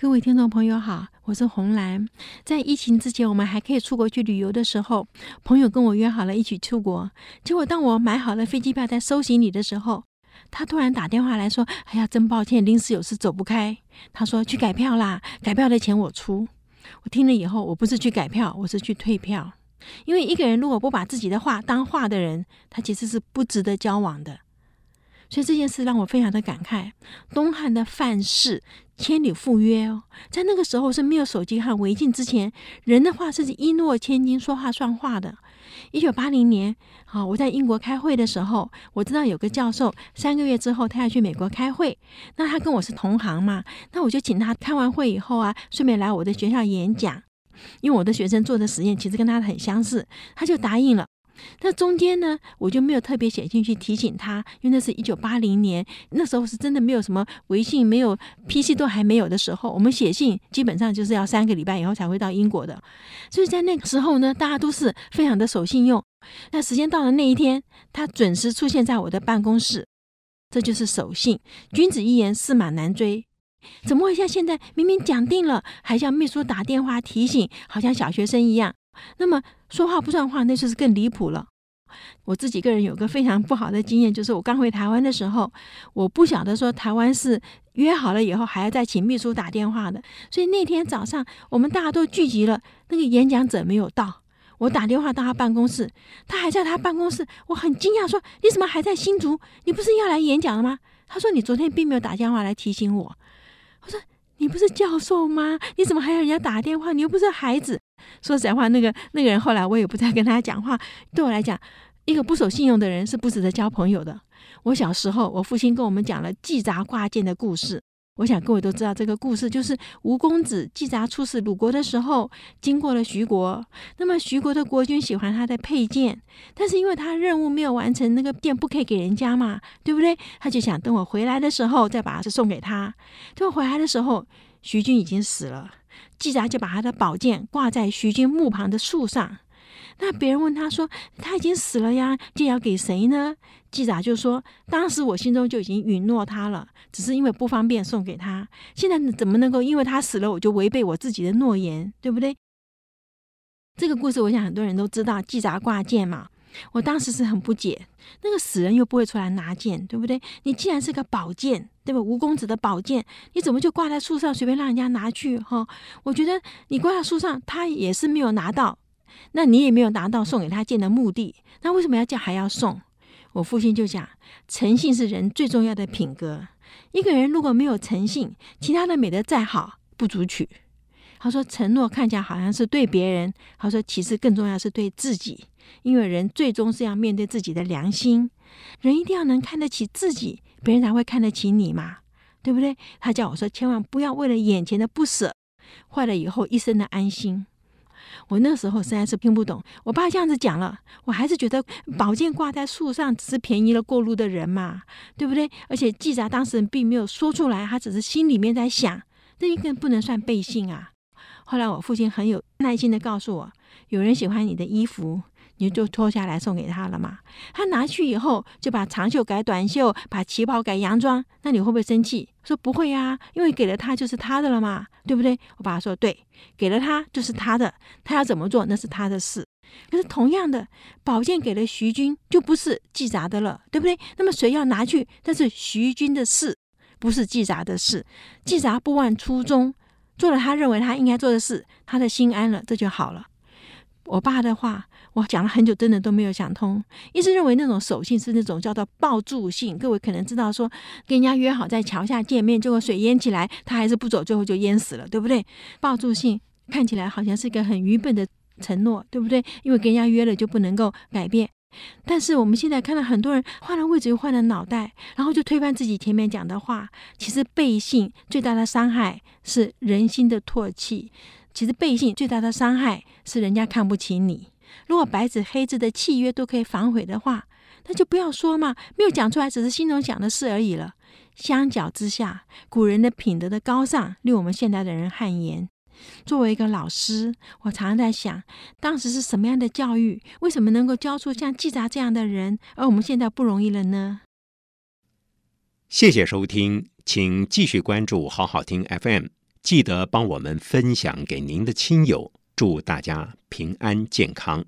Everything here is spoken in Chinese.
各位听众朋友好，我是红兰。在疫情之前，我们还可以出国去旅游的时候，朋友跟我约好了一起出国。结果当我买好了飞机票，在收行李的时候，他突然打电话来说：“哎呀，真抱歉，临时有事走不开。”他说：“去改票啦，改票的钱我出。”我听了以后，我不是去改票，我是去退票。因为一个人如果不把自己的话当话的人，他其实是不值得交往的。所以这件事让我非常的感慨。东汉的范氏千里赴约哦，在那个时候是没有手机和微信之前，人的话是一诺千金，说话算话的。一九八零年，啊，我在英国开会的时候，我知道有个教授三个月之后他要去美国开会，那他跟我是同行嘛，那我就请他开完会以后啊，顺便来我的学校演讲，因为我的学生做的实验其实跟他很相似，他就答应了。那中间呢，我就没有特别写进去提醒他，因为那是一九八零年，那时候是真的没有什么微信，没有 PC 都还没有的时候，我们写信基本上就是要三个礼拜以后才会到英国的，所以在那个时候呢，大家都是非常的守信用。那时间到了那一天，他准时出现在我的办公室，这就是守信。君子一言，驷马难追。怎么会像现在明明讲定了，还向秘书打电话提醒，好像小学生一样？那么说话不算话，那就是更离谱了。我自己个人有个非常不好的经验，就是我刚回台湾的时候，我不晓得说台湾是约好了以后还要再请秘书打电话的，所以那天早上我们大家都聚集了，那个演讲者没有到，我打电话到他办公室，他还在他办公室，我很惊讶说：“你怎么还在新竹？你不是要来演讲了吗？”他说：“你昨天并没有打电话来提醒我。”我说。你不是教授吗？你怎么还要人家打电话？你又不是孩子。说实在话，那个那个人后来我也不再跟他讲话。对我来讲，一个不守信用的人是不值得交朋友的。我小时候，我父亲跟我们讲了季札挂剑的故事。我想各位都知道这个故事，就是吴公子季札出使鲁国的时候，经过了徐国。那么徐国的国君喜欢他的佩剑，但是因为他任务没有完成，那个剑不可以给人家嘛，对不对？他就想等我回来的时候再把它送给他。等我回来的时候，徐君已经死了，季札就把他的宝剑挂在徐君墓旁的树上。那别人问他说：“他已经死了呀，剑要给谁呢？”季札就说：“当时我心中就已经允诺他了，只是因为不方便送给他。现在怎么能够因为他死了，我就违背我自己的诺言，对不对？”这个故事我想很多人都知道，季札挂剑嘛。我当时是很不解，那个死人又不会出来拿剑，对不对？你既然是个宝剑，对吧？吴公子的宝剑，你怎么就挂在树上，随便让人家拿去？哈，我觉得你挂在树上，他也是没有拿到。那你也没有达到送给他剑的目的，那为什么要叫还要送？我父亲就讲，诚信是人最重要的品格。一个人如果没有诚信，其他的美德再好不足取。他说，承诺看起来好像是对别人，他说其实更重要是对自己，因为人最终是要面对自己的良心。人一定要能看得起自己，别人才会看得起你嘛，对不对？他叫我说，千万不要为了眼前的不舍，坏了以后一生的安心。我那时候实在是听不懂，我爸这样子讲了，我还是觉得宝剑挂在树上只是便宜了过路的人嘛，对不对？而且季札当时并没有说出来，他只是心里面在想，这应该不能算背信啊。后来我父亲很有耐心的告诉我，有人喜欢你的衣服。你就脱下来送给他了嘛？他拿去以后就把长袖改短袖，把旗袍改洋装，那你会不会生气？说不会呀，因为给了他就是他的了嘛，对不对？我爸说对，给了他就是他的，他要怎么做那是他的事。可是同样的，宝剑给了徐军就不是季札的了，对不对？那么谁要拿去？那是徐军的事，不是季札的事。季札不忘初衷，做了他认为他应该做的事，他的心安了，这就好了。我爸的话，我讲了很久，真的都没有想通。一直认为那种守信是那种叫做抱柱信。各位可能知道说，跟人家约好在桥下见面，结果水淹起来，他还是不走，最后就淹死了，对不对？抱柱信看起来好像是一个很愚笨的承诺，对不对？因为跟人家约了就不能够改变。但是我们现在看到很多人换了位置又换了脑袋，然后就推翻自己前面讲的话。其实背信最大的伤害是人心的唾弃。其实背信最大的伤害是人家看不起你。如果白纸黑字的契约都可以反悔的话，那就不要说嘛，没有讲出来，只是心中想的事而已了。相较之下，古人的品德的高尚令我们现代的人汗颜。作为一个老师，我常常在想，当时是什么样的教育，为什么能够教出像季札这样的人，而我们现在不容易了呢？谢谢收听，请继续关注好好听 FM。记得帮我们分享给您的亲友，祝大家平安健康。